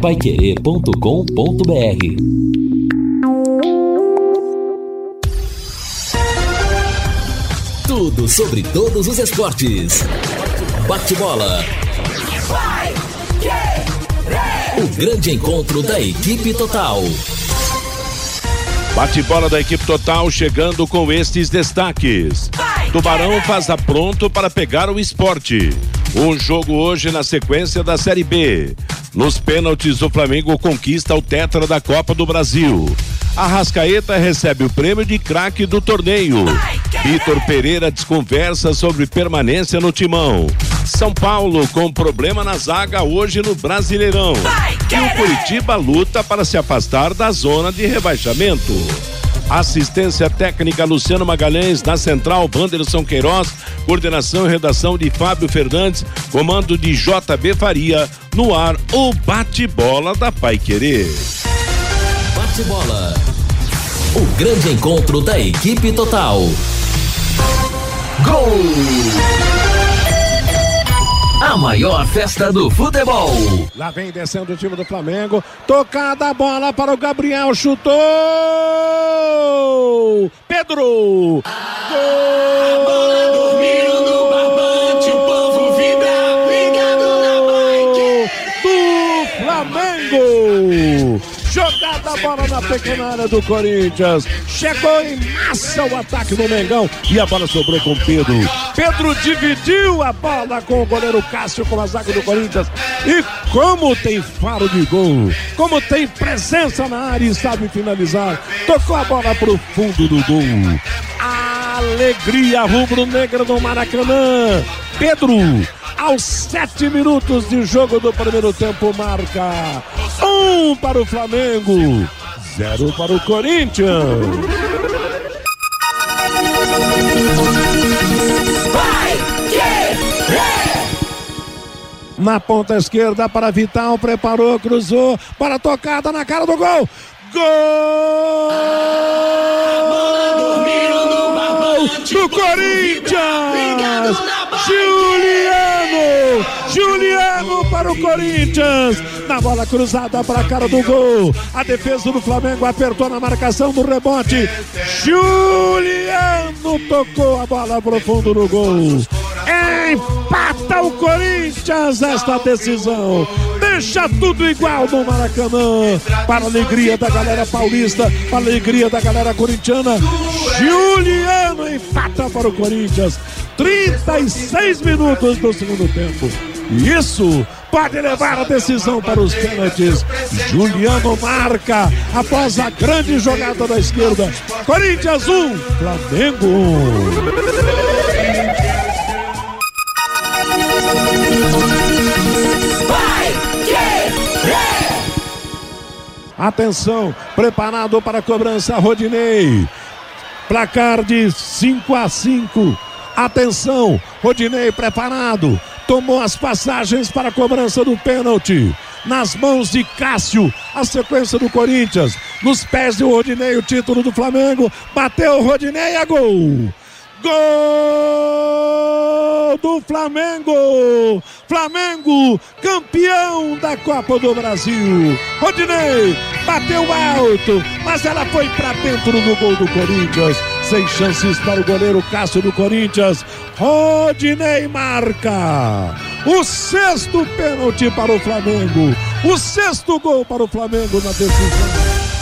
paiquerê.com.br Tudo sobre todos os esportes. Bate-bola. O grande encontro da equipe total. Bate-bola da equipe total chegando com estes destaques. Tubarão faz a pronto para pegar o esporte. Um jogo hoje na sequência da Série B. Nos pênaltis, o Flamengo conquista o tetra da Copa do Brasil. Arrascaeta recebe o prêmio de craque do torneio. Vitor Pereira desconversa sobre permanência no timão. São Paulo com problema na zaga hoje no Brasileirão. E o Curitiba luta para se afastar da zona de rebaixamento. Assistência técnica Luciano Magalhães, na central Wanderson Queiroz, coordenação e redação de Fábio Fernandes, comando de JB Faria, no ar o bate-bola da Pai Querer. Bate-bola. O grande encontro da equipe total. Gol! A maior festa do futebol. Lá vem descendo o time do Flamengo. Tocada a bola para o Gabriel. Chutou! Pedro! Gol! dormindo no barbante. O povo vibra. Ligado na Do Flamengo! Jogada a bola na pequena área do Corinthians. Chegou em massa o ataque do Mengão. E a bola sobrou com Pedro. Pedro dividiu a bola com o goleiro Cássio com a zaga do Corinthians. E como tem faro de gol. Como tem presença na área e sabe finalizar. Tocou a bola pro fundo do gol. Alegria rubro-negra do Maracanã. Pedro aos sete minutos de jogo do primeiro tempo, marca um para o Flamengo, zero para o Corinthians. Na ponta esquerda para Vital, preparou, cruzou, para tocada na cara do gol. Gol! Do Corinthians! Juliano! Juliano para o Corinthians! Na bola cruzada para a cara do gol. A defesa do Flamengo apertou na marcação do rebote. Juliano tocou a bola pro fundo do gol. Empata o Corinthians esta decisão. Deixa tudo igual no Maracanã. Para a alegria da galera paulista, para a alegria da galera corintiana. Juliano empata para o Corinthians. 36 minutos do segundo tempo. Isso pode levar a decisão para os pênaltis. Juliano marca após a grande jogada da esquerda. Corinthians 1, Flamengo 1. Atenção, preparado para a cobrança, Rodinei. Placar de 5 a 5. Atenção, Rodinei preparado. Tomou as passagens para a cobrança do pênalti. Nas mãos de Cássio, a sequência do Corinthians. Nos pés de Rodinei, o título do Flamengo. Bateu Rodinei, é gol! Gol do Flamengo! Flamengo, campeão da Copa do Brasil. Rodinei bateu alto, mas ela foi para dentro do gol do Corinthians. Sem chances para o goleiro Cássio do Corinthians. Rodinei marca. O sexto pênalti para o Flamengo. O sexto gol para o Flamengo na decisão.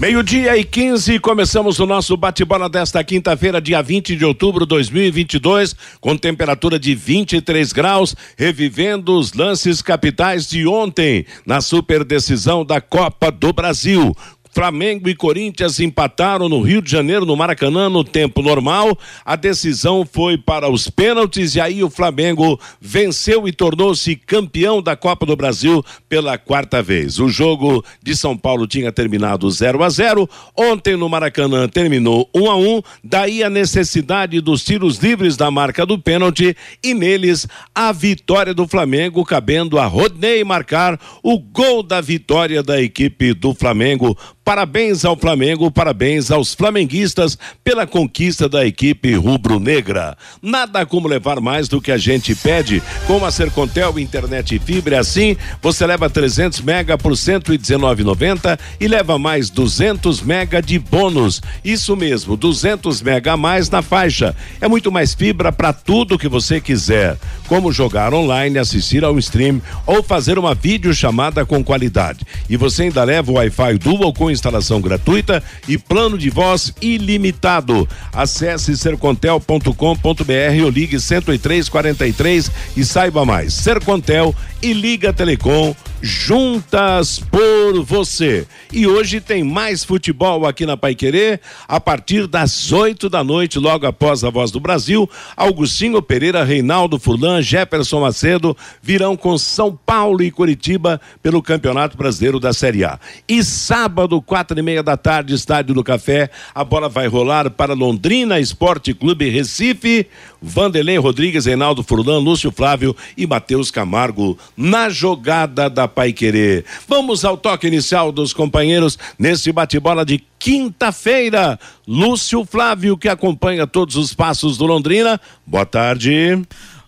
Meio-dia e 15, começamos o nosso bate-bola desta quinta-feira, dia 20 de outubro de 2022, com temperatura de 23 graus, revivendo os lances capitais de ontem, na super decisão da Copa do Brasil. Flamengo e Corinthians empataram no Rio de Janeiro, no Maracanã, no tempo normal. A decisão foi para os pênaltis e aí o Flamengo venceu e tornou-se campeão da Copa do Brasil pela quarta vez. O jogo de São Paulo tinha terminado 0 a 0. Ontem no Maracanã terminou 1 a 1. Daí a necessidade dos tiros livres da marca do pênalti e neles a vitória do Flamengo, cabendo a Rodney marcar o gol da vitória da equipe do Flamengo Parabéns ao Flamengo, parabéns aos flamenguistas pela conquista da equipe rubro-negra. Nada como levar mais do que a gente pede com a Sercontel internet e fibra. Assim, você leva 300 mega por 119,90 e leva mais 200 mega de bônus. Isso mesmo, 200 mega a mais na faixa. É muito mais fibra para tudo que você quiser, como jogar online, assistir ao stream ou fazer uma videochamada com qualidade. E você ainda leva o Wi-Fi Dual com instalação gratuita e plano de voz ilimitado. Acesse sercontel.com.br ou ligue 10343 e saiba mais. Sercontel e Liga Telecom juntas por você. E hoje tem mais futebol aqui na Paiquerê, a partir das 8 da noite, logo após a Voz do Brasil. Augustinho Pereira, Reinaldo Furlan, Jefferson Macedo virão com São Paulo e Curitiba pelo Campeonato Brasileiro da Série A. E sábado, quatro e meia da tarde, Estádio do Café, a bola vai rolar para Londrina Esporte Clube Recife. Vanderlei Rodrigues, Reinaldo Furlan, Lúcio Flávio e Matheus Camargo na jogada da Pai Querer. Vamos ao toque inicial dos companheiros nesse bate-bola de quinta-feira. Lúcio Flávio, que acompanha todos os passos do Londrina. Boa tarde.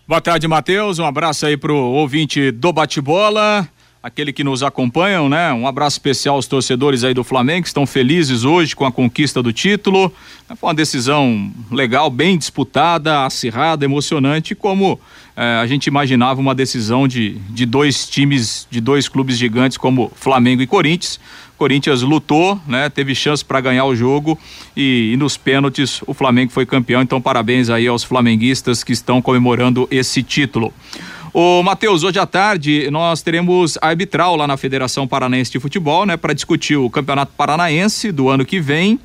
Boa tarde, Matheus. Um abraço aí pro ouvinte do bate-bola aquele que nos acompanham, né? Um abraço especial aos torcedores aí do Flamengo que estão felizes hoje com a conquista do título. Foi uma decisão legal, bem disputada, acirrada, emocionante, como eh, a gente imaginava uma decisão de, de dois times, de dois clubes gigantes como Flamengo e Corinthians. Corinthians lutou, né? Teve chance para ganhar o jogo e, e, nos pênaltis o Flamengo foi campeão. Então parabéns aí aos flamenguistas que estão comemorando esse título. Ô, Matheus, hoje à tarde nós teremos arbitral lá na Federação Paranaense de Futebol, né, para discutir o Campeonato Paranaense do ano que vem.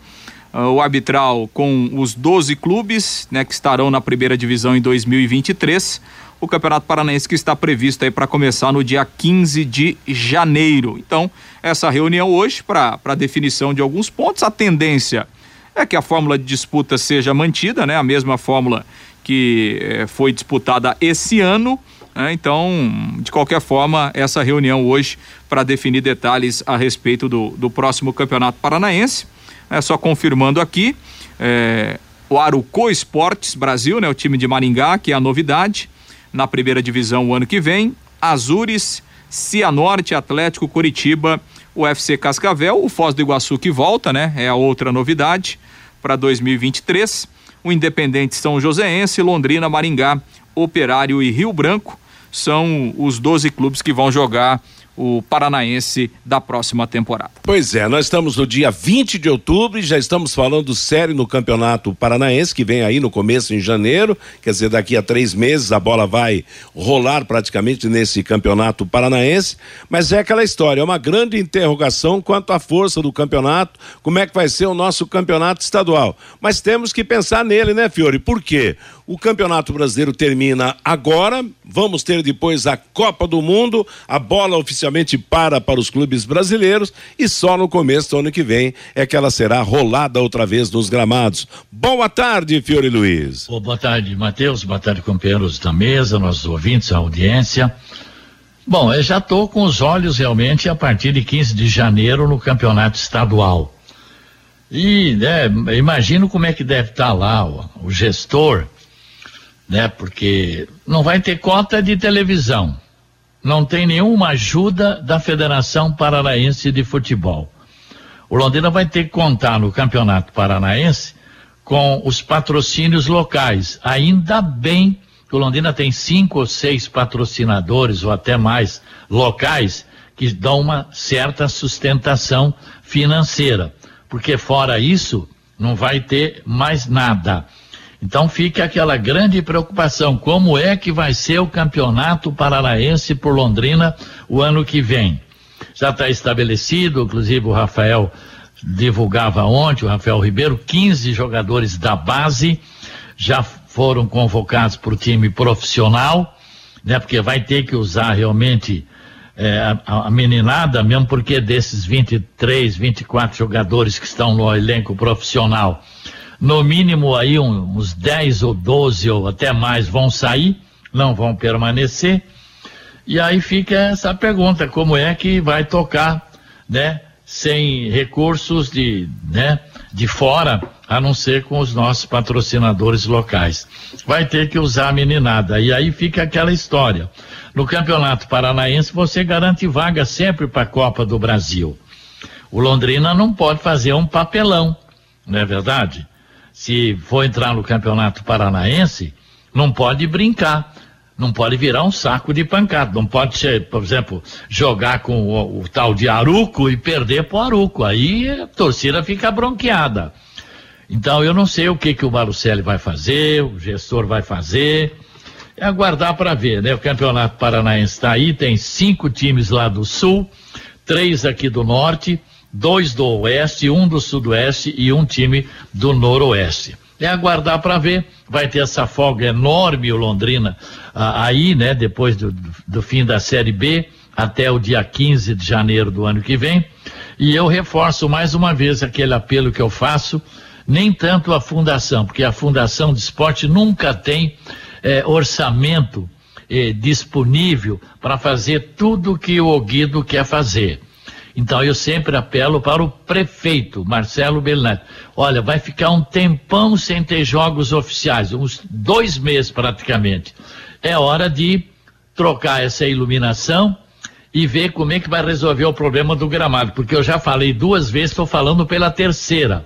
Uh, o arbitral com os 12 clubes, né, que estarão na primeira divisão em 2023. O Campeonato Paranaense que está previsto aí para começar no dia 15 de janeiro. Então, essa reunião hoje para definição de alguns pontos. A tendência é que a fórmula de disputa seja mantida, né? A mesma fórmula que eh, foi disputada esse ano. Né? Então, de qualquer forma, essa reunião hoje para definir detalhes a respeito do, do próximo Campeonato Paranaense. É só confirmando aqui, é, o Arucô Esportes Brasil, né, o time de Maringá, que é a novidade, na primeira divisão o ano que vem. Azures, Cianorte, Atlético Curitiba, o FC Cascavel, o Foz do Iguaçu que volta, né? É a outra novidade para 2023. O Independente São Joséense, Londrina, Maringá, Operário e Rio Branco são os 12 clubes que vão jogar o Paranaense da próxima temporada. Pois é, nós estamos no dia 20 de outubro e já estamos falando sério no Campeonato Paranaense, que vem aí no começo em janeiro, quer dizer, daqui a três meses a bola vai rolar praticamente nesse Campeonato Paranaense, mas é aquela história, é uma grande interrogação quanto à força do campeonato, como é que vai ser o nosso campeonato estadual. Mas temos que pensar nele, né, Fiore? Por quê? O Campeonato Brasileiro termina agora, vamos ter depois a Copa do Mundo, a bola oficialmente para para os clubes brasileiros e só no começo do ano que vem é que ela será rolada outra vez nos gramados. Boa tarde, Fiore Luiz. Oh, boa tarde, Matheus, boa tarde, companheiros da mesa, nossos ouvintes, a audiência. Bom, eu já estou com os olhos realmente a partir de 15 de janeiro no campeonato estadual. E né, imagino como é que deve estar tá lá o, o gestor né? Porque não vai ter cota de televisão, não tem nenhuma ajuda da Federação Paranaense de Futebol. O Londrina vai ter que contar no Campeonato Paranaense com os patrocínios locais. Ainda bem que o Londrina tem cinco ou seis patrocinadores ou até mais locais que dão uma certa sustentação financeira, porque fora isso não vai ter mais nada. Então fica aquela grande preocupação: como é que vai ser o campeonato paranaense por Londrina o ano que vem? Já está estabelecido, inclusive o Rafael divulgava ontem, o Rafael Ribeiro, 15 jogadores da base já foram convocados para o time profissional, né? Porque vai ter que usar realmente é, a, a, meninada, mesmo porque desses 23, 24 jogadores que estão no elenco profissional, no mínimo aí uns 10 ou 12 ou até mais vão sair, não vão permanecer. E aí fica essa pergunta, como é que vai tocar, né? sem recursos de, né, de fora, a não ser com os nossos patrocinadores locais. Vai ter que usar a meninada. E aí fica aquela história. No Campeonato Paranaense, você garante vaga sempre para a Copa do Brasil. O Londrina não pode fazer um papelão, não é verdade? Se for entrar no Campeonato Paranaense, não pode brincar não pode virar um saco de pancada. Não pode ser, por exemplo, jogar com o, o tal de Aruco e perder pro Aruco. Aí a torcida fica bronqueada. Então eu não sei o que que o Marucelli vai fazer, o gestor vai fazer. É aguardar para ver, né? O Campeonato Paranaense está aí, tem cinco times lá do sul, três aqui do norte, dois do oeste, um do sudoeste e um time do noroeste. É aguardar para ver. Vai ter essa folga enorme o Londrina ah, aí, né? Depois do, do fim da Série B até o dia 15 de janeiro do ano que vem. E eu reforço mais uma vez aquele apelo que eu faço, nem tanto a fundação, porque a Fundação de Esporte nunca tem eh, orçamento eh, disponível para fazer tudo que o Guido quer fazer. Então eu sempre apelo para o prefeito, Marcelo Bellinati. Olha, vai ficar um tempão sem ter jogos oficiais, uns dois meses praticamente. É hora de trocar essa iluminação e ver como é que vai resolver o problema do gramado, porque eu já falei duas vezes, estou falando pela terceira.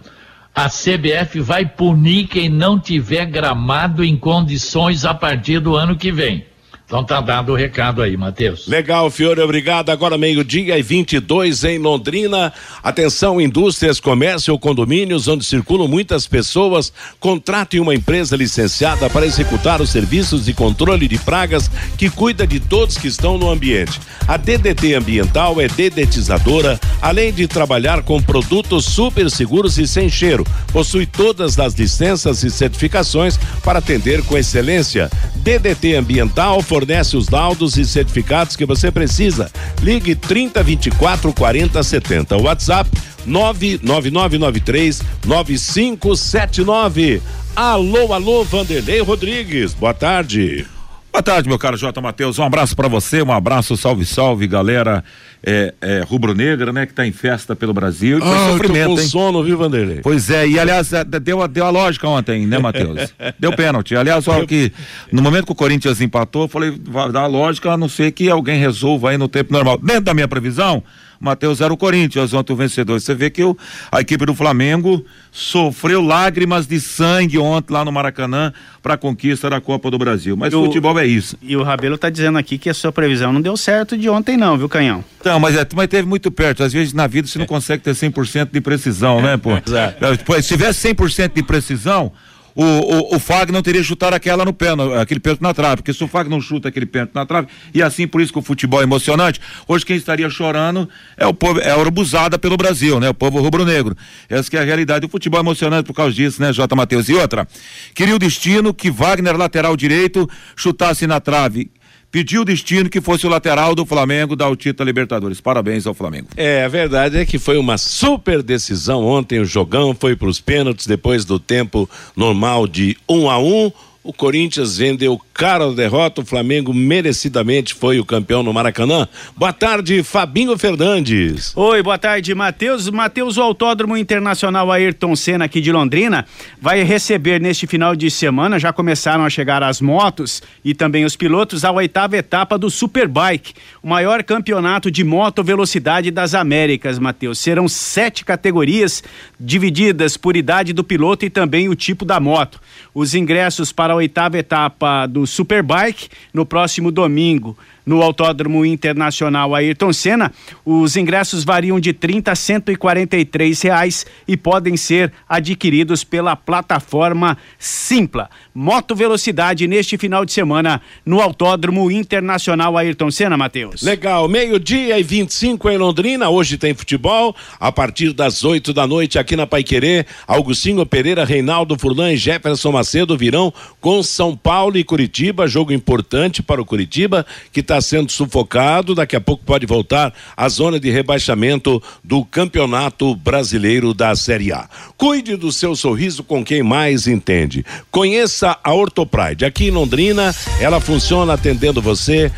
A CBF vai punir quem não tiver gramado em condições a partir do ano que vem. Então tá dado o recado aí, Matheus. Legal, Fiore, obrigado. Agora meio-dia e 22 em Londrina. Atenção, indústrias, comércio ou condomínios onde circulam muitas pessoas, contrate uma empresa licenciada para executar os serviços de controle de pragas que cuida de todos que estão no ambiente. A DDT Ambiental é dedetizadora, além de trabalhar com produtos super seguros e sem cheiro. Possui todas as licenças e certificações para atender com excelência. DDT Ambiental fornece os laudos e certificados que você precisa. Ligue 30 24 40 70. WhatsApp 99993 9579. Alô, alô, Vanderlei Rodrigues. Boa tarde. Boa tarde, meu caro J. Matheus. Um abraço para você, um abraço, salve, salve, galera é, é, rubro-negra, né? Que está em festa pelo Brasil. E ah, sofrimento, hein? sono, viu, Vanderlei? Pois é, e aliás, é, deu, deu a lógica ontem, né, Matheus? deu pênalti. Aliás, olha que no momento que o Corinthians empatou, eu falei, vai dar a lógica, a não ser que alguém resolva aí no tempo normal. Dentro da minha previsão, Matheus era o Corinthians ontem o vencedor. Você vê que o, a equipe do Flamengo sofreu lágrimas de sangue ontem lá no Maracanã para a conquista da Copa do Brasil. Mas o, futebol é isso. E o Rabelo está dizendo aqui que a sua previsão não deu certo de ontem não, viu, Canhão? Não, mas, é, mas teve muito perto. Às vezes na vida você não consegue ter 100% de precisão, né, pô? Exato. Se tivesse 100% de precisão, o, o, o Fagner não teria chutado aquela no pé, no, aquele pênalti na trave, porque se o Fagner não chuta aquele pênalti na trave, e assim por isso que o futebol é emocionante, hoje quem estaria chorando é o povo, é a urubuzada pelo Brasil, né? O povo rubro-negro. Essa que é a realidade. O futebol é emocionante por causa disso, né, J. Matheus? E outra, queria o destino que Wagner, lateral direito, chutasse na trave pediu o destino que fosse o lateral do Flamengo dar o título a Libertadores. Parabéns ao Flamengo. É, a verdade é que foi uma super decisão ontem, o jogão foi para os pênaltis depois do tempo normal de um a um o Corinthians vendeu cara a derrota, o Flamengo merecidamente foi o campeão no Maracanã. Boa tarde, Fabinho Fernandes. Oi, boa tarde, Matheus. Matheus, o Autódromo Internacional Ayrton Senna aqui de Londrina vai receber neste final de semana, já começaram a chegar as motos e também os pilotos, a oitava etapa do Superbike, o maior campeonato de moto velocidade das Américas, Matheus. Serão sete categorias divididas por idade do piloto e também o tipo da moto. Os ingressos para a oitava etapa do Superbike no próximo domingo no Autódromo Internacional Ayrton Senna. Os ingressos variam de 30 a 143 reais e podem ser adquiridos pela plataforma Simpla. Moto Velocidade neste final de semana no Autódromo Internacional Ayrton Senna, Matheus. Legal, meio-dia e 25 em Londrina. Hoje tem futebol a partir das 8 da noite aqui na Paiquerê. Augustinho Pereira, Reinaldo Furlan e Jefferson Macedo virão com São Paulo e Curitiba. Jogo importante para o Curitiba que está está sendo sufocado, daqui a pouco pode voltar à zona de rebaixamento do Campeonato Brasileiro da Série A. Cuide do seu sorriso com quem mais entende. Conheça a Ortopride. Aqui em Londrina, ela funciona atendendo você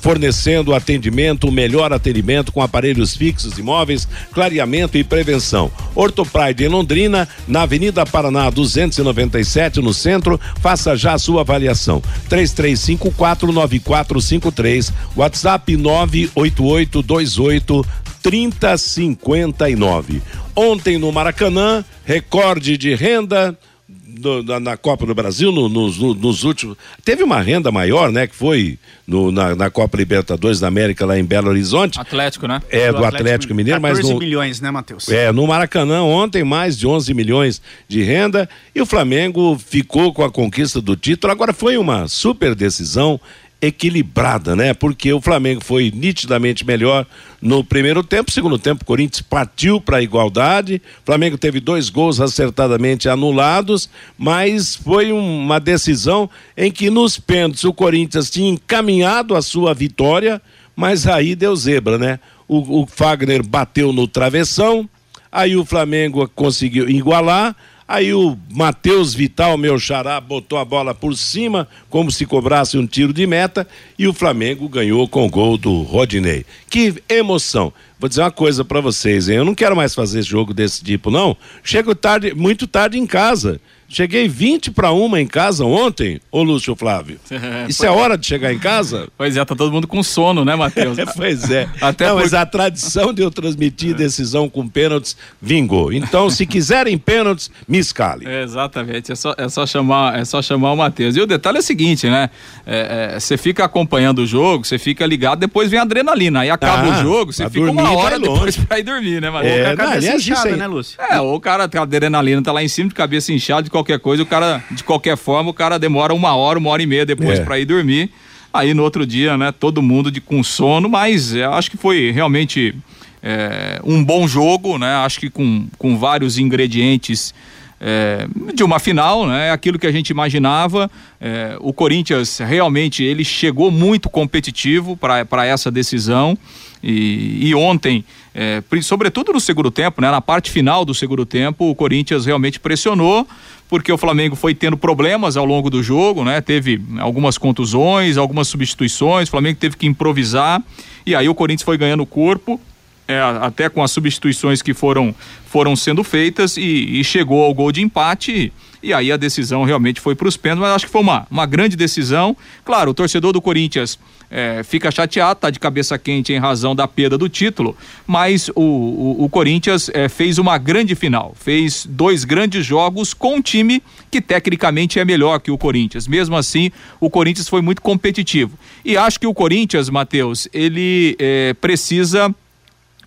fornecendo atendimento, melhor atendimento com aparelhos fixos, imóveis, clareamento e prevenção. Ortopride em Londrina, na Avenida Paraná 297, no centro. Faça já a sua avaliação. 33549453, WhatsApp 98828 3059. Ontem no Maracanã, recorde de renda do, na, na, Copa do Brasil, no, nos, no, nos últimos. Teve uma renda maior, né? Que foi no, na, na, Copa Libertadores da América, lá em Belo Horizonte. Atlético, né? É, do, do Atlético, Atlético, Mineiro, mas. 14 milhões, né, Matheus? É, no Maracanã, ontem, mais de 11 milhões de renda. E o Flamengo ficou com a conquista do título. Agora foi uma super decisão equilibrada, né? Porque o Flamengo foi nitidamente melhor no primeiro tempo, segundo tempo o Corinthians partiu para a igualdade. O Flamengo teve dois gols acertadamente anulados, mas foi uma decisão em que nos pênaltis o Corinthians tinha encaminhado a sua vitória, mas aí deu zebra, né? O, o Fagner bateu no travessão, aí o Flamengo conseguiu igualar Aí o Matheus Vital, meu xará, botou a bola por cima, como se cobrasse um tiro de meta, e o Flamengo ganhou com o gol do Rodinei. Que emoção! Vou dizer uma coisa para vocês, hein? Eu não quero mais fazer jogo desse tipo, não. Chego tarde, muito tarde em casa. Cheguei 20 para uma em casa ontem, ô Lúcio Flávio. Isso é hora de chegar em casa? Pois é, tá todo mundo com sono, né, Matheus? pois é. Até Não, por... mas a tradição de eu transmitir decisão com pênaltis vingou. Então, se quiserem pênaltis, me escale. É, exatamente, é só, é só chamar, é só chamar o Matheus. E o detalhe é o seguinte, né? Você é, é, fica acompanhando o jogo, você fica ligado, depois vem a adrenalina. Aí acaba ah, o jogo, você fica uma hora depois pra ir dormir, né, Matheus? É, não, é inchada, né, Lúcio? É, o cara, a adrenalina tá lá em cima de cabeça inchada, qualquer coisa, o cara, de qualquer forma, o cara demora uma hora, uma hora e meia depois é. para ir dormir. Aí no outro dia, né, todo mundo de, com sono, mas é, acho que foi realmente é, um bom jogo, né? Acho que com, com vários ingredientes é, de uma final, né? Aquilo que a gente imaginava. É, o Corinthians realmente ele chegou muito competitivo para essa decisão. E, e ontem, é, sobretudo no segundo tempo, né? Na parte final do segundo tempo, o Corinthians realmente pressionou porque o Flamengo foi tendo problemas ao longo do jogo, né? Teve algumas contusões, algumas substituições, o Flamengo teve que improvisar e aí o Corinthians foi ganhando corpo, é, até com as substituições que foram, foram sendo feitas e, e chegou ao gol de empate. E aí a decisão realmente foi para os pênaltis, mas acho que foi uma, uma grande decisão. Claro, o torcedor do Corinthians é, fica chateado, tá de cabeça quente em razão da perda do título, mas o, o, o Corinthians é, fez uma grande final, fez dois grandes jogos com um time que tecnicamente é melhor que o Corinthians. Mesmo assim, o Corinthians foi muito competitivo. E acho que o Corinthians, Matheus, ele é, precisa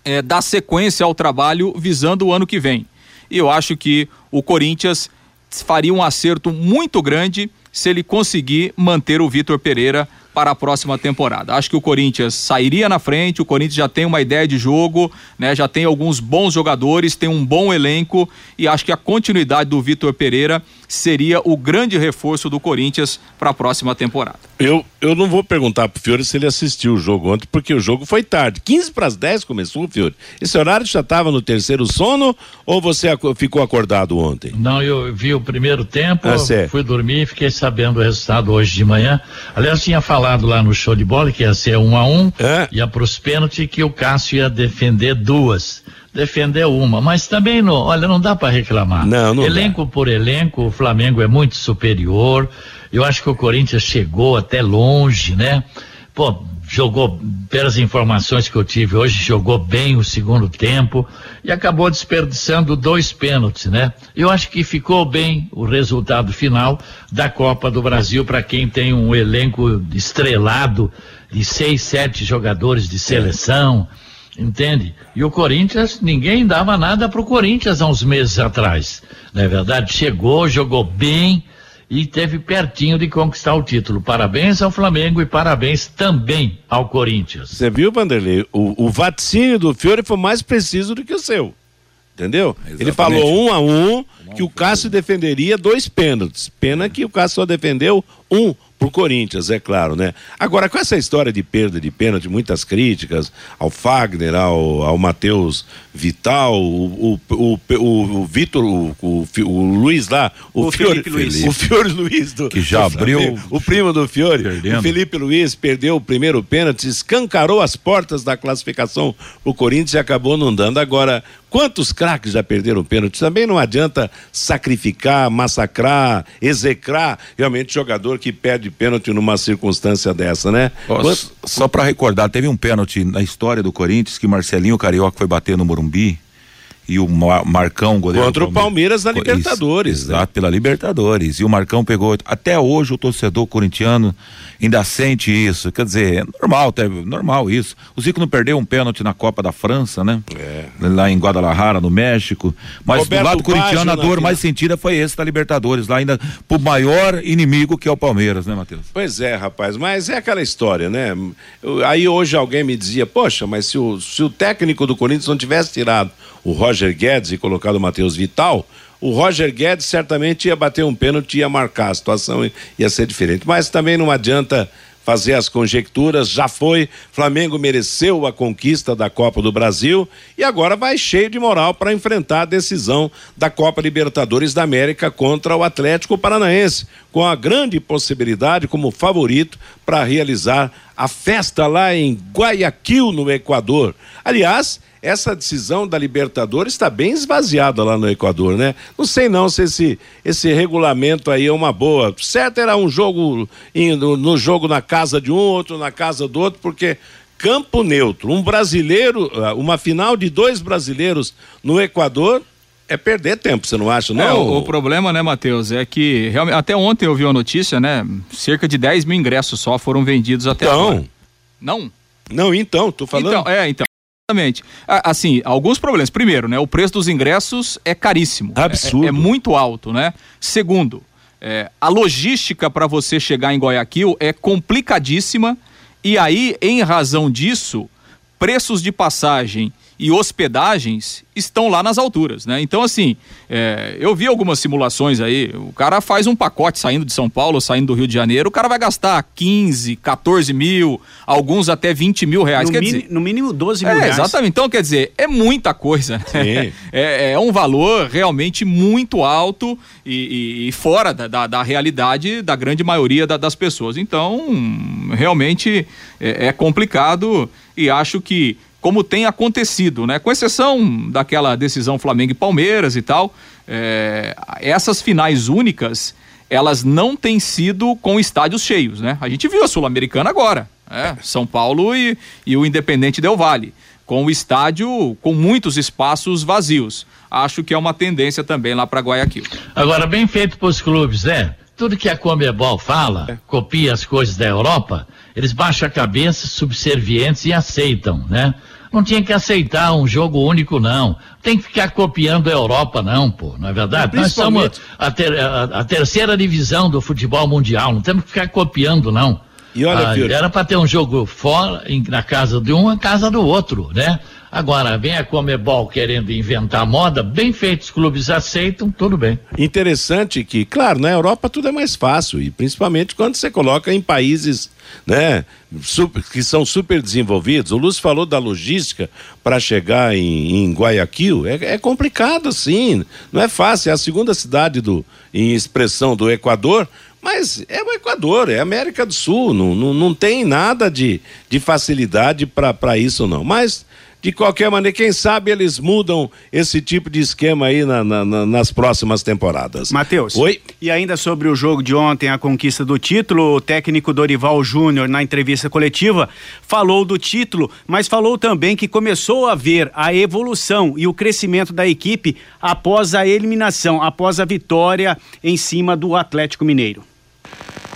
é, dar sequência ao trabalho visando o ano que vem. E eu acho que o Corinthians faria um acerto muito grande se ele conseguir manter o Vitor Pereira para a próxima temporada. Acho que o Corinthians sairia na frente, o Corinthians já tem uma ideia de jogo, né? Já tem alguns bons jogadores, tem um bom elenco e acho que a continuidade do Vitor Pereira seria o grande reforço do Corinthians para a próxima temporada. Eu, eu não vou perguntar pro Fiore se ele assistiu o jogo ontem, porque o jogo foi tarde. 15 para as 10 começou, Fiore. Esse horário já estava no terceiro sono ou você ficou acordado ontem? Não, eu vi o primeiro tempo, ah, fui dormir e fiquei sabendo o resultado hoje de manhã. Aliás, tinha falado lá no show de bola que ia ser um a um, é? ia para os pênaltis que o Cássio ia defender duas defendeu uma, mas também não, olha, não dá para reclamar. Não, não elenco dá. por elenco, o Flamengo é muito superior. Eu acho que o Corinthians chegou até longe, né? Pô, jogou, pelas informações que eu tive hoje, jogou bem o segundo tempo e acabou desperdiçando dois pênaltis, né? Eu acho que ficou bem o resultado final da Copa do Brasil para quem tem um elenco estrelado de seis, sete jogadores de seleção. É entende? E o Corinthians, ninguém dava nada para o Corinthians há uns meses atrás, não é verdade? Chegou, jogou bem e teve pertinho de conquistar o título. Parabéns ao Flamengo e parabéns também ao Corinthians. Você viu, Vanderlei? O, o vaticínio do Fiore foi mais preciso do que o seu. Entendeu? Exatamente. Ele falou um a um que o Cássio defenderia dois pênaltis. Pena que o Cássio só defendeu um pro Corinthians, é claro, né? Agora, com essa história de perda de pênalti, muitas críticas ao Fagner, ao, ao Matheus Vital, o, o, o, o, o Vitor, o, o, o, Luiz lá, o, o Fiore, Felipe Luiz. o Fiore Luiz do, Que já abriu- o primo do Fiore, Perdendo. o Felipe Luiz perdeu o primeiro pênalti, escancarou as portas da classificação pro Corinthians e acabou não dando. Agora, quantos craques já perderam pênalti? Também não adianta sacrificar, massacrar, execrar realmente jogador que perde pênalti numa circunstância dessa, né? Ó, Quant- s- Só pra recordar, teve um pênalti na história do Corinthians que Marcelinho Carioca foi bater no Morumbi e o Mar- Marcão, goleiro Contra o Palmeiras na Libertadores, né? Exato, pela Libertadores. E o Marcão pegou. Até hoje o torcedor corintiano ainda sente isso. Quer dizer, é normal, tá- normal isso. O Zico não perdeu um pênalti na Copa da França, né? É. Lá em Guadalajara, no México. Mas Roberto do lado Baggio corintiano, a dor mais sentida foi esse da Libertadores, lá ainda pro maior inimigo que é o Palmeiras, né, Matheus? Pois é, rapaz, mas é aquela história, né? Aí hoje alguém me dizia, poxa, mas se o, se o técnico do Corinthians não tivesse tirado o Roger Guedes e colocado o Matheus Vital, o Roger Guedes certamente ia bater um pênalti ia marcar, a situação ia ser diferente. Mas também não adianta fazer as conjecturas, já foi, Flamengo mereceu a conquista da Copa do Brasil e agora vai cheio de moral para enfrentar a decisão da Copa Libertadores da América contra o Atlético Paranaense, com a grande possibilidade como favorito para realizar a festa lá em Guayaquil, no Equador. Aliás, essa decisão da Libertadores está bem esvaziada lá no Equador, né? Não sei não se esse, esse regulamento aí é uma boa. Certo era um jogo no, no jogo na casa de um, outro na casa do outro, porque campo neutro, um brasileiro, ah, uma final de dois brasileiros no Equador é perder tempo, você não acha, não? É, o, o problema, né, Matheus, é que realmente, até ontem eu vi a notícia, né? Cerca de 10 mil ingressos só foram vendidos até Então. agora. Não? Não, então, tô falando. Então, é, então. Exatamente. Assim, alguns problemas. Primeiro, né? O preço dos ingressos é caríssimo. Absurdo. É, é muito alto, né? Segundo, é, a logística para você chegar em Guayaquil é complicadíssima. E aí, em razão disso, preços de passagem e hospedagens estão lá nas alturas, né? Então, assim, é, eu vi algumas simulações aí, o cara faz um pacote saindo de São Paulo, saindo do Rio de Janeiro, o cara vai gastar 15, 14 mil, alguns até 20 mil reais. No, Quer mini- dizer, no mínimo 12 mil é, reais. exatamente. Então, quer dizer, é muita coisa. né? É, é um valor realmente muito alto e, e- e fora da, da, da realidade da grande maioria da- das pessoas. Então, realmente é, é complicado e acho que, como tem acontecido, né? Com exceção daquela decisão Flamengo e Palmeiras e tal, é, essas finais únicas elas não têm sido com estádios cheios, né? A gente viu a Sul-Americana agora, né? São Paulo e, e o Independente Del Vale, com o estádio com muitos espaços vazios. Acho que é uma tendência também lá para Guayaquil. Agora, bem feito pros clubes, né? Tudo que a Comebol fala, copia as coisas da Europa, eles baixam a cabeça, subservientes e aceitam, né? Não tinha que aceitar um jogo único, não. Tem que ficar copiando a Europa, não, pô. Não é verdade? Nós somos a, ter- a- a terceira divisão do futebol mundial. Não temos que ficar copiando, não. E olha, Ah, era para ter um jogo fora, em- na casa de um, na casa do outro, né? Agora, vem a Comebol querendo inventar moda, bem feito, os clubes aceitam, tudo bem. Interessante que, claro, na Europa tudo é mais fácil, e principalmente quando você coloca em países né, super- que são super desenvolvidos. O Lúcio falou da logística para chegar em, em Guayaquil. É, é complicado, sim. Não é fácil. É a segunda cidade do, em expressão do Equador. Mas é o Equador, é América do Sul, não, não, não tem nada de, de facilidade para isso, não. Mas, de qualquer maneira, quem sabe eles mudam esse tipo de esquema aí na- na- na- nas próximas temporadas. Matheus. Oi? E ainda sobre o jogo de ontem, a conquista do título, o técnico Dorival Júnior, na entrevista coletiva, falou do título, mas falou também que começou a ver a evolução e o crescimento da equipe após a eliminação, após a vitória em cima do Atlético Mineiro.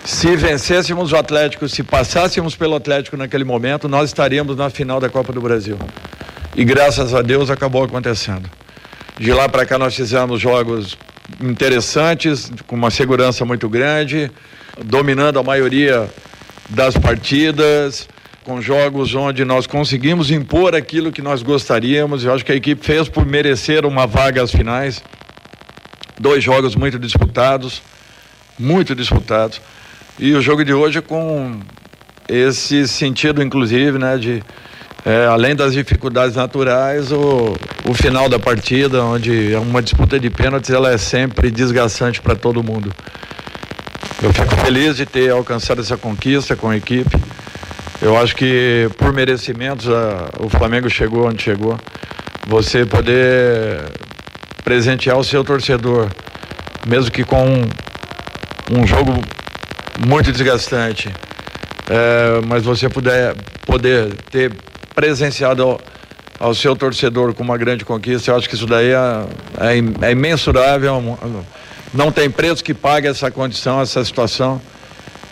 Se vencêssemos o Atlético, se passássemos pelo Atlético naquele momento, nós estaríamos na final da Copa do Brasil. E graças a Deus acabou acontecendo. De lá para cá nós fizemos jogos interessantes, com uma segurança muito grande, dominando a maioria das partidas, com jogos onde nós conseguimos impor aquilo que nós gostaríamos. Eu acho que a equipe fez por merecer uma vaga às finais. Dois jogos muito disputados, muito disputados. E o jogo de hoje com esse sentido, inclusive, né, de é, além das dificuldades naturais, o, o final da partida, onde é uma disputa de pênaltis, ela é sempre desgastante para todo mundo. Eu fico feliz de ter alcançado essa conquista com a equipe. Eu acho que por merecimentos a, o Flamengo chegou onde chegou. Você poder presentear o seu torcedor, mesmo que com um, jogo muito desgastante, é, mas você puder poder ter presenciado ao, ao, seu torcedor com uma grande conquista, eu acho que isso daí é, é, é imensurável, não tem preço que pague essa condição, essa situação.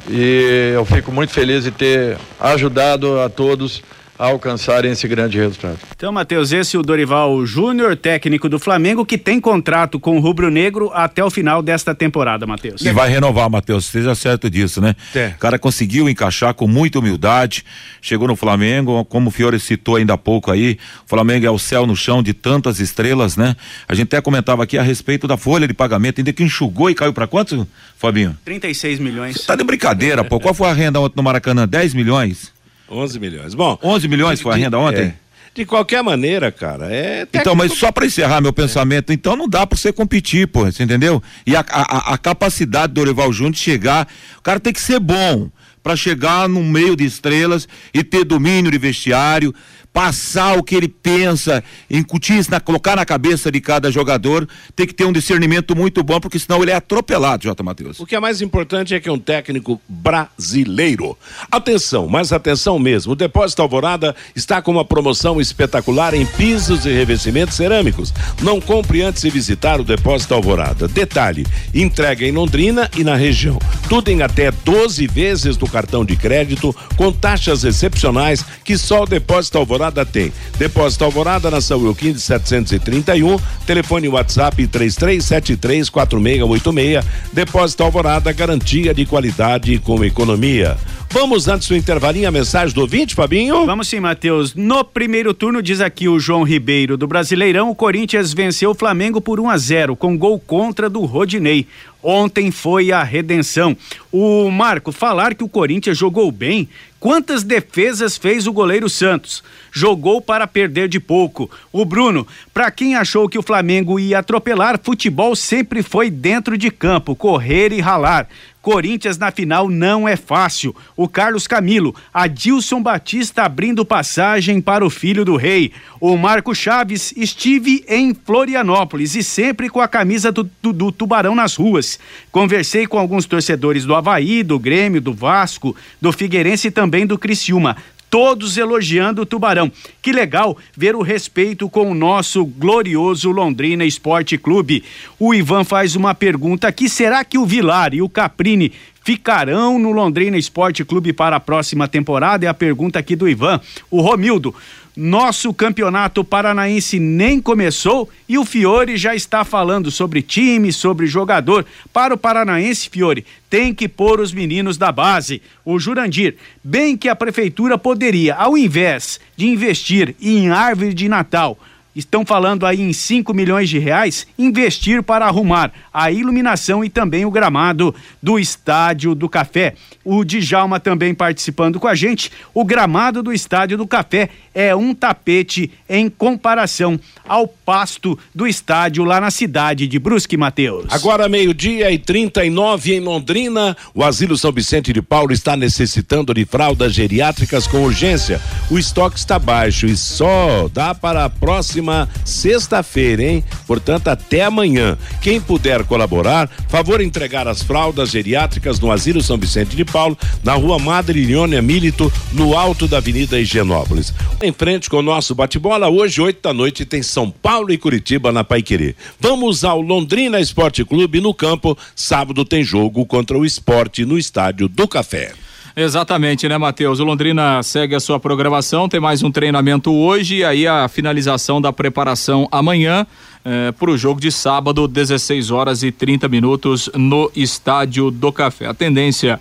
E eu fico muito feliz de ter ajudado a todos a alcançarem esse grande resultado. Então, Matheus, esse é o Dorival Júnior, técnico do Flamengo, que tem contrato com o Rubro Negro até o final desta temporada, Matheus. E vai renovar, Matheus, esteja certo disso, né? É. O cara conseguiu encaixar com muita humildade, chegou no Flamengo, como o Fiore citou ainda há pouco aí, o Flamengo é o céu no chão de tantas estrelas, né? A gente até comentava aqui a respeito da folha de pagamento, ainda que enxugou e caiu para quanto, Fabinho? 36 milhões. Você tá de brincadeira, pô. Qual foi a renda ontem no Maracanã? 10 milhões? 11 milhões. Bom. 11 milhões de, foi a renda ontem? É. De qualquer maneira, cara, é. Técnico... Então, mas só para encerrar meu pensamento, é. então não dá para você competir, pô, você entendeu? E a, a, a capacidade do Orival Júnior de chegar, o cara tem que ser bom para chegar no meio de estrelas e ter domínio de vestiário, passar o que ele pensa, incutir isso, na, colocar na cabeça de cada jogador, tem que ter um discernimento muito bom, porque senão ele é atropelado, Jota Matheus. O que é mais importante é que é um técnico brasileiro. Atenção, mas atenção mesmo, o Depósito Alvorada está com uma promoção espetacular em pisos e revestimentos cerâmicos. Não compre antes de visitar o Depósito Alvorada. Detalhe, entrega em Londrina e na região. Tudo em até 12 vezes do cartão de crédito, com taxas excepcionais que só o Depósito Alvorada Alvorada tem. Depósito Alvorada na São Wilkin 731, telefone WhatsApp 33734686. Depósito Alvorada, garantia de qualidade com economia. Vamos antes do intervalinho a mensagem do ouvinte, Fabinho? Vamos sim, Matheus. No primeiro turno, diz aqui o João Ribeiro do Brasileirão, o Corinthians venceu o Flamengo por 1 a 0 com gol contra do Rodinei. Ontem foi a redenção. O Marco, falar que o Corinthians jogou bem, quantas defesas fez o goleiro Santos? Jogou para perder de pouco. O Bruno, para quem achou que o Flamengo ia atropelar, futebol sempre foi dentro de campo, correr e ralar. Corinthians na final não é fácil. O Carlos Camilo, Adilson Batista abrindo passagem para o filho do rei. O Marco Chaves, estive em Florianópolis e sempre com a camisa do, do, do Tubarão nas ruas. Conversei com alguns torcedores do Havaí, do Grêmio, do Vasco, do Figueirense e também do Criciúma todos elogiando o Tubarão. Que legal ver o respeito com o nosso glorioso Londrina Esporte Clube. O Ivan faz uma pergunta aqui: será que o Vilar e o Caprini ficarão no Londrina Esporte Clube para a próxima temporada? É a pergunta aqui do Ivan. O Romildo, nosso campeonato paranaense nem começou e o Fiore já está falando sobre time, sobre jogador. Para o paranaense, Fiore, tem que pôr os meninos da base. O Jurandir, bem que a prefeitura poderia, ao invés de investir em árvore de Natal, estão falando aí em 5 milhões de reais, investir para arrumar a iluminação e também o gramado do Estádio do Café. O Djalma também participando com a gente. O gramado do Estádio do Café é um tapete em comparação ao pasto do estádio lá na cidade de Brusque, Mateus. Agora meio-dia e 39 em Londrina, o Asilo São Vicente de Paulo está necessitando de fraldas geriátricas com urgência. O estoque está baixo e só dá para a próxima sexta-feira, hein? Portanto, até amanhã. Quem puder colaborar, favor entregar as fraldas geriátricas no Asilo São Vicente de Paulo, na rua Madre Leônia Milito, no alto da Avenida Higienópolis. Em frente com o nosso bate-bola, hoje, oito da noite, tem São Paulo e Curitiba na Paiquerê. Vamos ao Londrina Esporte Clube no campo. Sábado tem jogo contra o esporte no Estádio do Café. Exatamente, né, Matheus? O Londrina segue a sua programação, tem mais um treinamento hoje e aí a finalização da preparação amanhã eh, para o jogo de sábado, 16 horas e 30 minutos no Estádio do Café. A tendência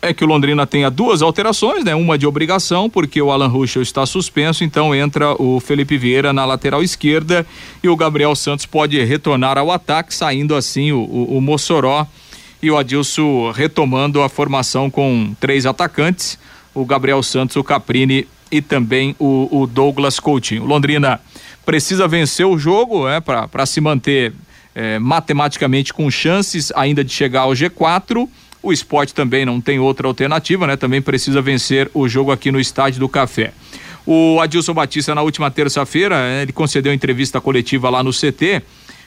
é que o Londrina tenha duas alterações, né? Uma de obrigação, porque o Alan Ruschel está suspenso, então entra o Felipe Vieira na lateral esquerda e o Gabriel Santos pode retornar ao ataque, saindo assim o, o, o Mossoró e o Adilson retomando a formação com três atacantes, o Gabriel Santos, o Caprini e também o, o Douglas Coutinho. Londrina precisa vencer o jogo é, para se manter é, matematicamente com chances ainda de chegar ao G4. O esporte também não tem outra alternativa, né? Também precisa vencer o jogo aqui no Estádio do Café. O Adilson Batista, na última terça-feira, é, ele concedeu entrevista coletiva lá no CT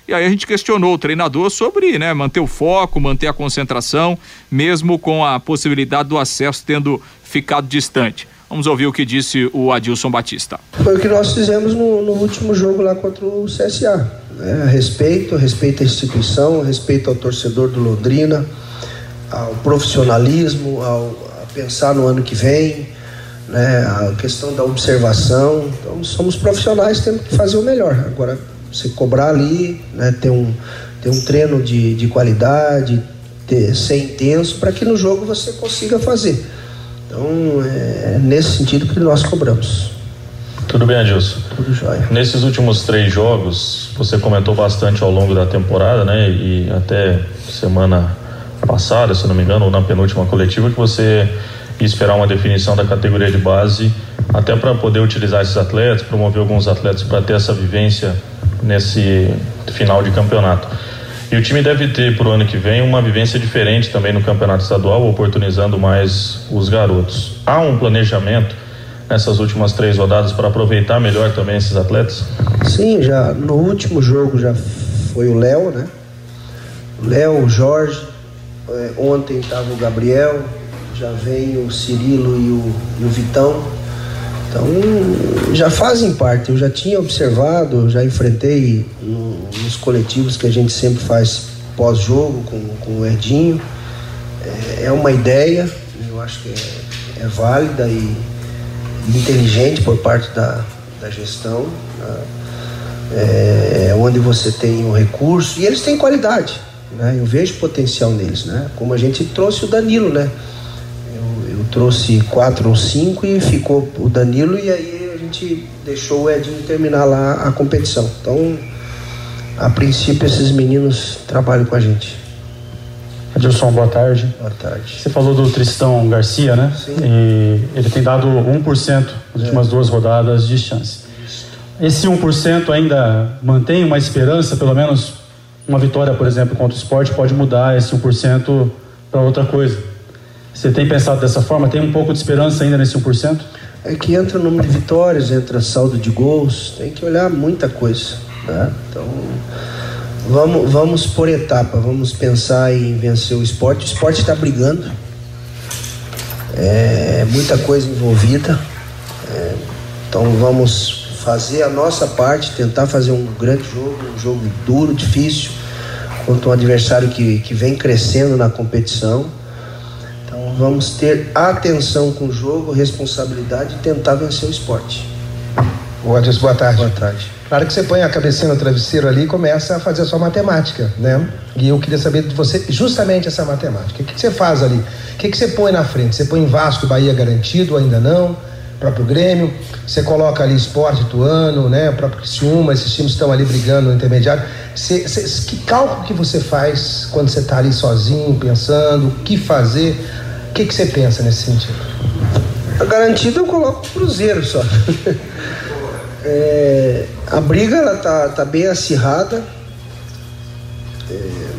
e aí a gente questionou o treinador sobre, né, manter o foco, manter a concentração, mesmo com a possibilidade do acesso tendo ficado distante. Vamos ouvir o que disse o Adilson Batista. Foi o que nós fizemos no, no último jogo lá contra o CSA. Né? Respeito, respeito à instituição, respeito ao torcedor do Londrina, ao profissionalismo, ao, a pensar no ano que vem, né? a questão da observação. Então, somos profissionais, temos que fazer o melhor. Agora, você cobrar ali, né, ter, um, ter um treino de, de qualidade, ter, ser intenso, para que no jogo você consiga fazer. Então, é, é nesse sentido que nós cobramos. Tudo bem, Adilson? Tudo jóia. Nesses últimos três jogos, você comentou bastante ao longo da temporada, né? E até semana passada, se não me engano, ou na penúltima coletiva, que você ia esperar uma definição da categoria de base, até para poder utilizar esses atletas, promover alguns atletas para ter essa vivência nesse final de campeonato. E o time deve ter para o ano que vem uma vivência diferente também no campeonato estadual, oportunizando mais os garotos. Há um planejamento nessas últimas três rodadas para aproveitar melhor também esses atletas? Sim, já no último jogo já foi o Léo, né? O Léo, o Jorge, é, ontem estava o Gabriel, já vem o Cirilo e o, e o Vitão então, já fazem parte. Eu já tinha observado, já enfrentei no, nos coletivos que a gente sempre faz pós-jogo com, com o Edinho. É, é, uma ideia, eu acho que é, é válida e, inteligente por parte da, da gestão. Né? É, é onde você tem o recurso e eles têm qualidade. Né? Eu vejo potencial neles, né? Como a gente trouxe o Danilo, né? Trouxe quatro ou cinco e ficou o Danilo e aí a gente deixou o Edinho terminar lá a competição. Então, a princípio, esses meninos trabalham com a gente. Adilson, boa tarde. Boa tarde. Você falou do Tristão Garcia, né? Sim. E ele tem dado 1% nas é. últimas duas rodadas de chance. Esse 1% ainda mantém uma esperança, pelo menos uma vitória, por exemplo, contra o esporte pode mudar esse 1% para outra coisa. Você tem pensado dessa forma? Tem um pouco de esperança ainda nesse 1%? É que entra o número de vitórias, entra saldo de gols, tem que olhar muita coisa. Né? Então, vamos, vamos por etapa, vamos pensar em vencer o esporte. O esporte está brigando, é muita coisa envolvida. É, então, vamos fazer a nossa parte, tentar fazer um grande jogo, um jogo duro, difícil, contra um adversário que, que vem crescendo na competição vamos ter atenção com o jogo, responsabilidade e tentar vencer o esporte. O Adilson, boa tarde. Boa tarde. Claro que você põe a cabecinha no travesseiro ali e começa a fazer a sua matemática, né? E eu queria saber de você justamente essa matemática. O que, que você faz ali? O que, que você põe na frente? Você põe Vasco Bahia garantido, ainda não? próprio Grêmio, você coloca ali Esporte Ituano, né? O próprio Criciúma, esses times estão ali brigando no intermediário. Que cálculo que você faz quando você está ali sozinho, pensando o que fazer? O que, que você pensa nesse sentido? A garantida eu coloco o Cruzeiro só. é, a briga ela tá, tá bem acirrada. É,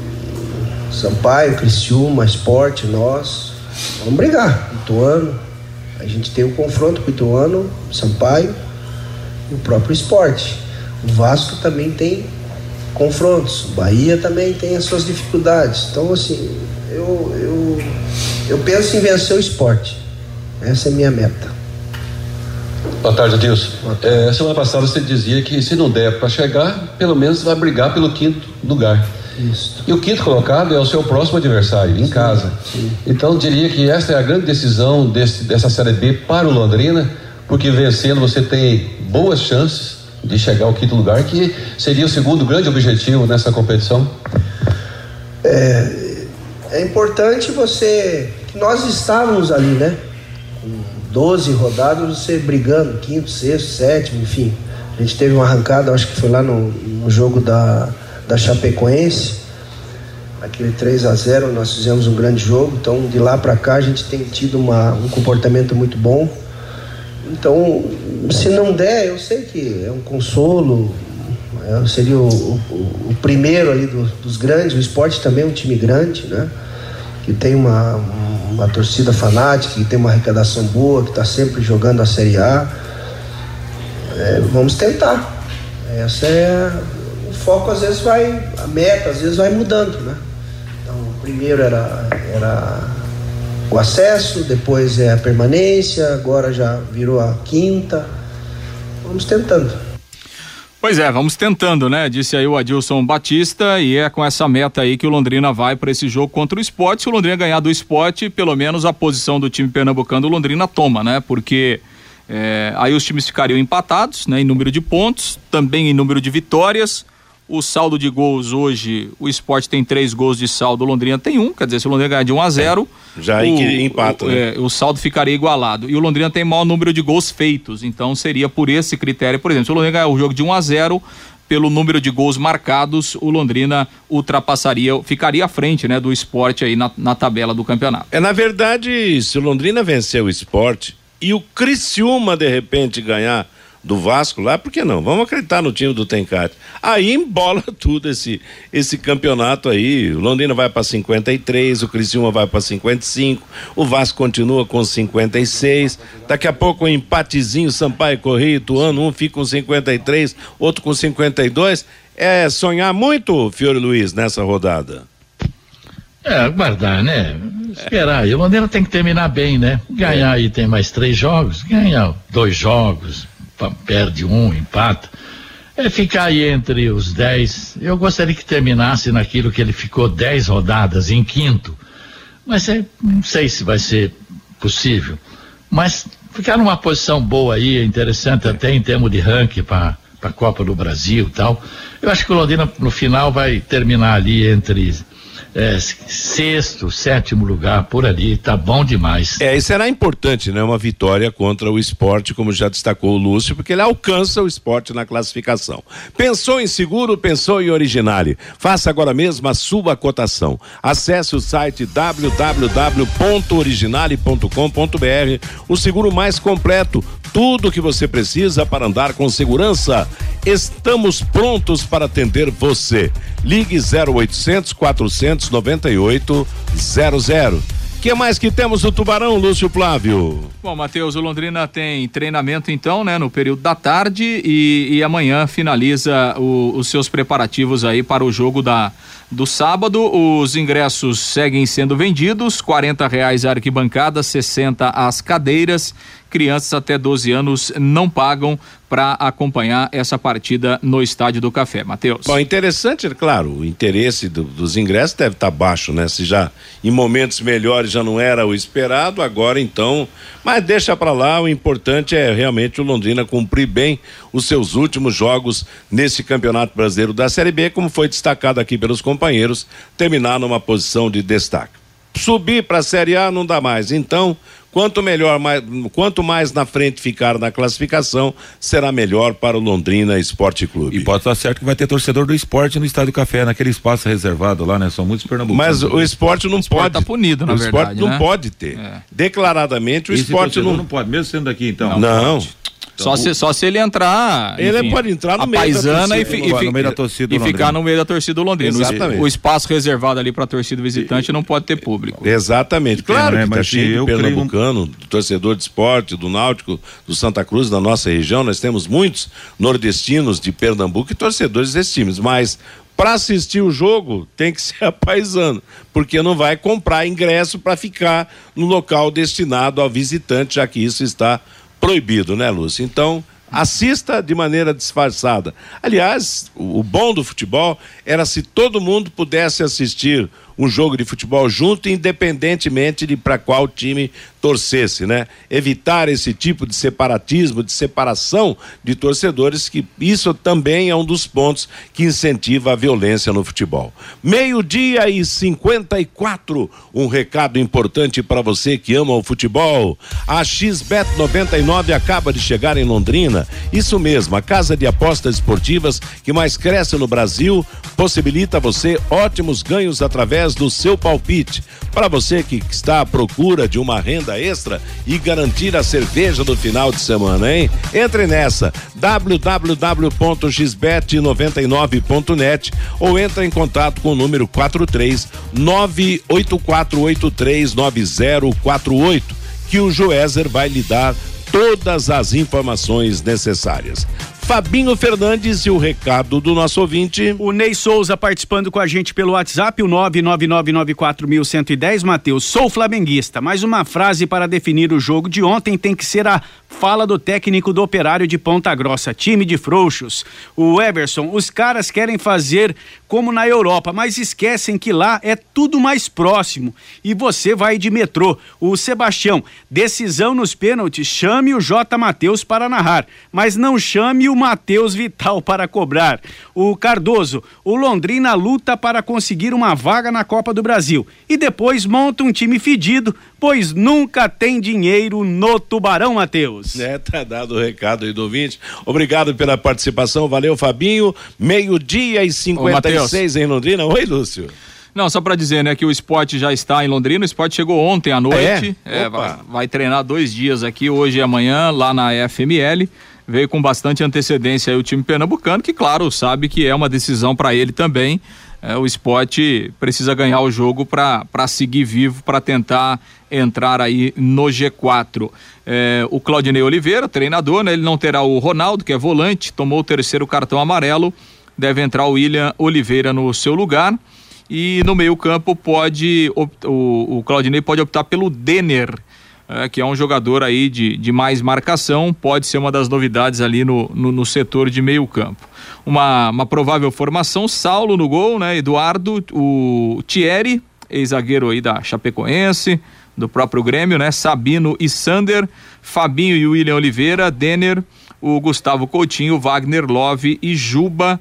Sampaio, Criciúma, Esporte, nós. Vamos brigar. Ituano. A gente tem o um confronto com o Ituano, Sampaio e o próprio esporte. O Vasco também tem confrontos. O Bahia também tem as suas dificuldades. Então, assim, eu, eu eu penso em vencer o esporte. Essa é a minha meta. Boa tarde, Adilson. Boa tarde. É, semana passada você dizia que se não der para chegar, pelo menos vai brigar pelo quinto lugar. Isso. E o quinto colocado é o seu próximo adversário, em sim, casa. Sim. Então diria que essa é a grande decisão desse, dessa Série B para o Londrina, porque vencendo você tem boas chances de chegar ao quinto lugar, que seria o segundo grande objetivo nessa competição. É, é importante você nós estávamos ali, né? Com 12 rodadas, você brigando, quinto, sexto, sétimo, enfim. A gente teve uma arrancada, acho que foi lá no, no jogo da, da Chapecoense. aquele 3 a 0 nós fizemos um grande jogo, então de lá para cá a gente tem tido uma, um comportamento muito bom. Então, se não der, eu sei que é um consolo, é, seria o, o, o primeiro ali do, dos grandes, o esporte também é um time grande, né? Que tem uma, uma torcida fanática, que tem uma arrecadação boa, que está sempre jogando a Série A. É, vamos tentar. Essa é o foco às vezes vai, a meta às vezes vai mudando, né? Então, primeiro era, era o acesso, depois é a permanência, agora já virou a quinta. Vamos tentando. Pois é, vamos tentando, né? Disse aí o Adilson Batista e é com essa meta aí que o Londrina vai para esse jogo contra o esporte. Se o Londrina ganhar do esporte, pelo menos a posição do time pernambucano o Londrina toma, né? Porque é, aí os times ficariam empatados, né? Em número de pontos, também em número de vitórias. O saldo de gols hoje, o esporte tem três gols de saldo, o Londrina tem um, quer dizer, se o Londrina ganhar de 1 a 0 Já aí o, empata, o, né? é, o saldo ficaria igualado. E o Londrina tem maior número de gols feitos, então seria por esse critério. Por exemplo, se o Londrina ganhar o jogo de 1 a 0 pelo número de gols marcados, o Londrina ultrapassaria, ficaria à frente, né, do esporte aí na, na tabela do campeonato. É, na verdade, se o Londrina vencer o esporte e o Criciúma, de repente, ganhar do Vasco lá, por que não? Vamos acreditar no time do Tencate. Aí embola tudo esse esse campeonato aí. O Londrina vai para 53, o Criciúma vai para 55, o Vasco continua com 56. Daqui a pouco um empatezinho Sampaio Correia Tuano, um fica com 53, outro com 52. É sonhar muito, Fiore Luiz, nessa rodada. É, aguardar, né? Esperar. E o Londrina tem que terminar bem, né? Ganhar aí tem mais três jogos, ganha dois jogos, perde um, empata. É ficar aí entre os dez. Eu gostaria que terminasse naquilo que ele ficou dez rodadas em quinto. Mas é, não sei se vai ser possível. Mas ficar numa posição boa aí, é interessante até em termos de ranking para a Copa do Brasil e tal. Eu acho que o Londrina no final vai terminar ali entre é, sexto, sétimo lugar, por ali, tá bom demais. É, e será importante, né? Uma vitória contra o esporte, como já destacou o Lúcio, porque ele alcança o esporte na classificação. Pensou em seguro, pensou em Originale. Faça agora mesmo a sua cotação. Acesse o site www.originale.com.br, o seguro mais completo. Tudo o que você precisa para andar com segurança. Estamos prontos para atender você. Ligue 0800 498 00. que mais que temos no Tubarão, Lúcio Flávio? Bom, Matheus, o Londrina tem treinamento então, né, no período da tarde e, e amanhã finaliza o- os seus preparativos aí para o jogo da do sábado. Os ingressos seguem sendo vendidos, quarenta reais a arquibancada, 60 as cadeiras. Crianças até 12 anos não pagam para acompanhar essa partida no Estádio do Café. Matheus. Bom, interessante, claro, o interesse do- dos ingressos deve estar baixo, né? Se já em momentos melhores já não era o esperado, agora então. Mas deixa pra lá, o importante é realmente o Londrina cumprir bem os seus últimos jogos nesse Campeonato Brasileiro da Série B, como foi destacado aqui pelos companheiros, terminar numa posição de destaque. Subir para a Série A não dá mais. Então, quanto melhor, mais, quanto mais na frente ficar na classificação, será melhor para o Londrina Esporte Clube. E pode estar certo que vai ter torcedor do esporte no Estádio Café, naquele espaço reservado lá, né? São muitos pernambucanos. Mas o esporte não pode. tá punido, na o esporte verdade, não né? pode ter. Declaradamente, o Esse esporte não. não pode, mesmo sendo aqui, então. Não. Só se, só se ele entrar. Ele pode entrar no a meio da paisana e, torcida fi- e, fi- No meio da torcida e ficar no meio da torcida do Londrina. Exatamente. O espaço reservado ali para a torcida visitante não pode ter público. Exatamente. Claro né, que tá mas cheio eu de creio- pernambucano, do torcedor de esporte, do Náutico, do Santa Cruz, da nossa região. Nós temos muitos nordestinos de Pernambuco e torcedores desses times. Mas para assistir o jogo tem que ser apaisano, porque não vai comprar ingresso para ficar no local destinado ao visitante, já que isso está proibido, né, Lúcio? Então, assista de maneira disfarçada. Aliás, o, bom do futebol era se todo mundo pudesse assistir um jogo de futebol junto, independentemente de para qual time torcesse, né? Evitar esse tipo de separatismo, de separação de torcedores, que isso também é um dos pontos que incentiva a violência no futebol. Meio-dia e 54, um recado importante para você que ama o futebol. A XBet 99 acaba de chegar em Londrina. Isso mesmo, a casa de apostas esportivas que mais cresce no Brasil, possibilita a você ótimos ganhos através do seu palpite. Para você que está à procura de uma renda extra e garantir a cerveja do final de semana, hein? Entre nessa www.xbet99.net ou entra em contato com o número 43 984839048 que o Joézer vai lhe dar todas as informações necessárias. Fabinho Fernandes e o recado do nosso ouvinte. O Ney Souza participando com a gente pelo WhatsApp, o 99994110. Matheus, sou flamenguista, mas uma frase para definir o jogo de ontem tem que ser a fala do técnico do operário de Ponta Grossa, time de frouxos. O Everson, os caras querem fazer como na Europa, mas esquecem que lá é tudo mais próximo e você vai de metrô. O Sebastião, decisão nos pênaltis, chame o J. Matheus para narrar, mas não chame o Matheus Vital para cobrar. O Cardoso, o Londrina luta para conseguir uma vaga na Copa do Brasil e depois monta um time fedido, pois nunca tem dinheiro no Tubarão, Matheus. É, tá dado o recado aí do ouvinte. Obrigado pela participação, valeu Fabinho. Meio-dia e 56 em Londrina. Oi, Lúcio. Não, só para dizer, né, que o esporte já está em Londrina. O esporte chegou ontem à noite. É? É, vai, vai, treinar dois dias aqui, hoje e amanhã, lá na FML. Veio com bastante antecedência aí o time pernambucano, que, claro, sabe que é uma decisão para ele também. É, o esporte precisa ganhar o jogo para seguir vivo, para tentar entrar aí no G4. É, o Claudinei Oliveira, treinador, né? Ele não terá o Ronaldo, que é volante, tomou o terceiro cartão amarelo. Deve entrar o William Oliveira no seu lugar. E no meio-campo pode. O, o Claudinei pode optar pelo Denner. É, que é um jogador aí de, de mais marcação, pode ser uma das novidades ali no, no, no setor de meio campo. Uma, uma provável formação, Saulo no gol, né? Eduardo, o Thierry, ex-zagueiro aí da Chapecoense, do próprio Grêmio, né? Sabino e Sander, Fabinho e William Oliveira, Denner, o Gustavo Coutinho, Wagner Love e Juba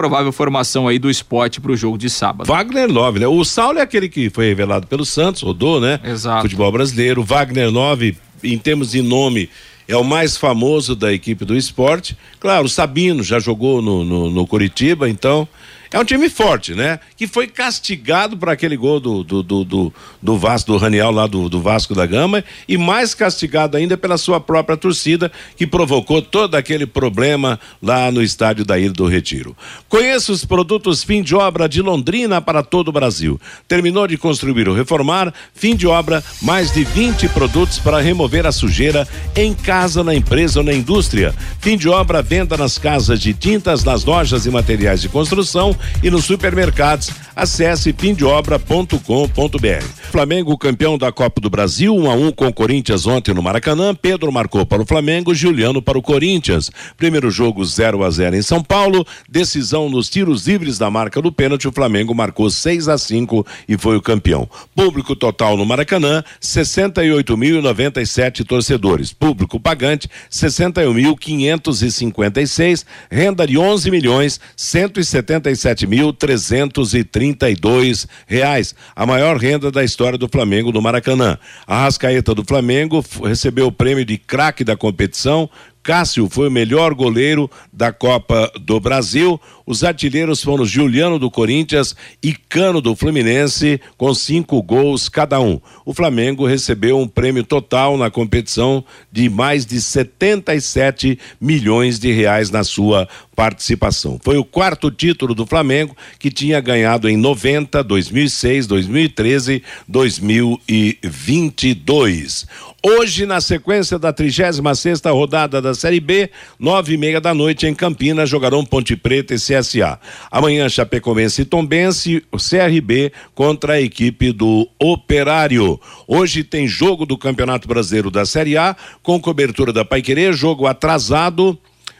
provável formação aí do esporte para o jogo de sábado. Wagner Love, né? O Saulo é aquele que foi revelado pelo Santos, rodou, né? Exato. Futebol brasileiro. Wagner Love, em termos de nome, é o mais famoso da equipe do esporte. Claro, o Sabino já jogou no, no, no Curitiba, então é um time forte, né? Que foi castigado por aquele gol do, do, do, do, do Vasco, do Raniel lá do, do Vasco da Gama, e mais castigado ainda pela sua própria torcida, que provocou todo aquele problema lá no estádio da Ilha do Retiro. Conheça os produtos fim de obra de Londrina para todo o Brasil. Terminou de construir ou reformar, fim de obra, mais de 20 produtos para remover a sujeira em casa, na empresa ou na indústria. Fim de obra, venda nas casas de tintas, nas lojas e materiais de construção e nos supermercados. Acesse fimdeobra.com.br. Flamengo campeão da Copa do Brasil, 1 a 1 com o Corinthians ontem no Maracanã. Pedro marcou para o Flamengo, Juliano para o Corinthians. Primeiro jogo 0 a 0 em São Paulo. Decisão nos tiros livres da marca do pênalti, o Flamengo marcou 6 a 5 e foi o campeão. Público total no Maracanã, 68.097 torcedores. Público pagante, 61.556, renda de 11 milhões 177.330 32 reais, a maior renda da história do Flamengo no Maracanã. A Rascaeta do Flamengo recebeu o prêmio de craque da competição, Cássio foi o melhor goleiro da Copa do Brasil. Os artilheiros foram Juliano do Corinthians e Cano do Fluminense, com cinco gols cada um. O Flamengo recebeu um prêmio total na competição de mais de 77 milhões de reais na sua participação. Foi o quarto título do Flamengo, que tinha ganhado em 90, 2006, 2013, 2022. Hoje, na sequência da 36 sexta rodada da Série B, nove e meia da noite em Campinas, jogarão Ponte Preta e CSA. Amanhã, Chapecoense e Tombense, CRB contra a equipe do Operário. Hoje tem jogo do Campeonato Brasileiro da Série A, com cobertura da Paiquerê, jogo atrasado.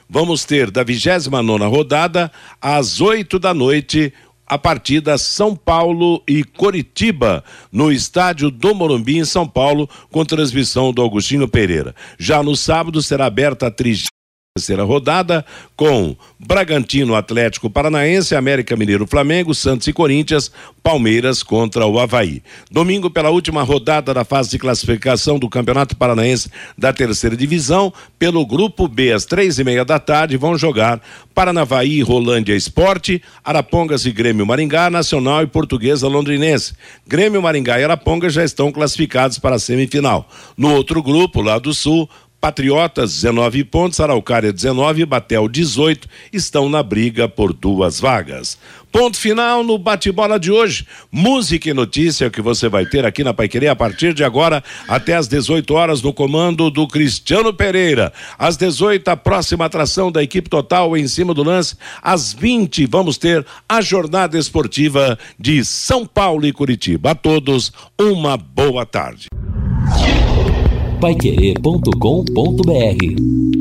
Vamos ter da 29 nona rodada, às 8 da noite, a partida São Paulo e Coritiba, no estádio do Morumbi, em São Paulo, com transmissão do Agostinho Pereira. Já no sábado será aberta a trigésima terceira rodada com Bragantino, Atlético Paranaense, América Mineiro, Flamengo, Santos e Corinthians, Palmeiras contra o Havaí. Domingo, pela última rodada da fase de classificação do Campeonato Paranaense da terceira divisão, pelo grupo B, às três e meia da tarde, vão jogar Paranavaí, Rolândia Esporte, Arapongas e Grêmio Maringá, Nacional e Portuguesa Londrinense. Grêmio Maringá e Arapongas já estão classificados para a semifinal. No outro grupo, lá do Sul, Patriotas 19 pontos, Araucária 19, Batel 18 estão na briga por duas vagas. Ponto final no bate-bola de hoje. Música e notícia que você vai ter aqui na Paiquerê a partir de agora até às 18 horas no comando do Cristiano Pereira. Às 18 a próxima atração da equipe total em cima do lance. Às 20 vamos ter a jornada esportiva de São Paulo e Curitiba. A todos uma boa tarde paiquerê.com.br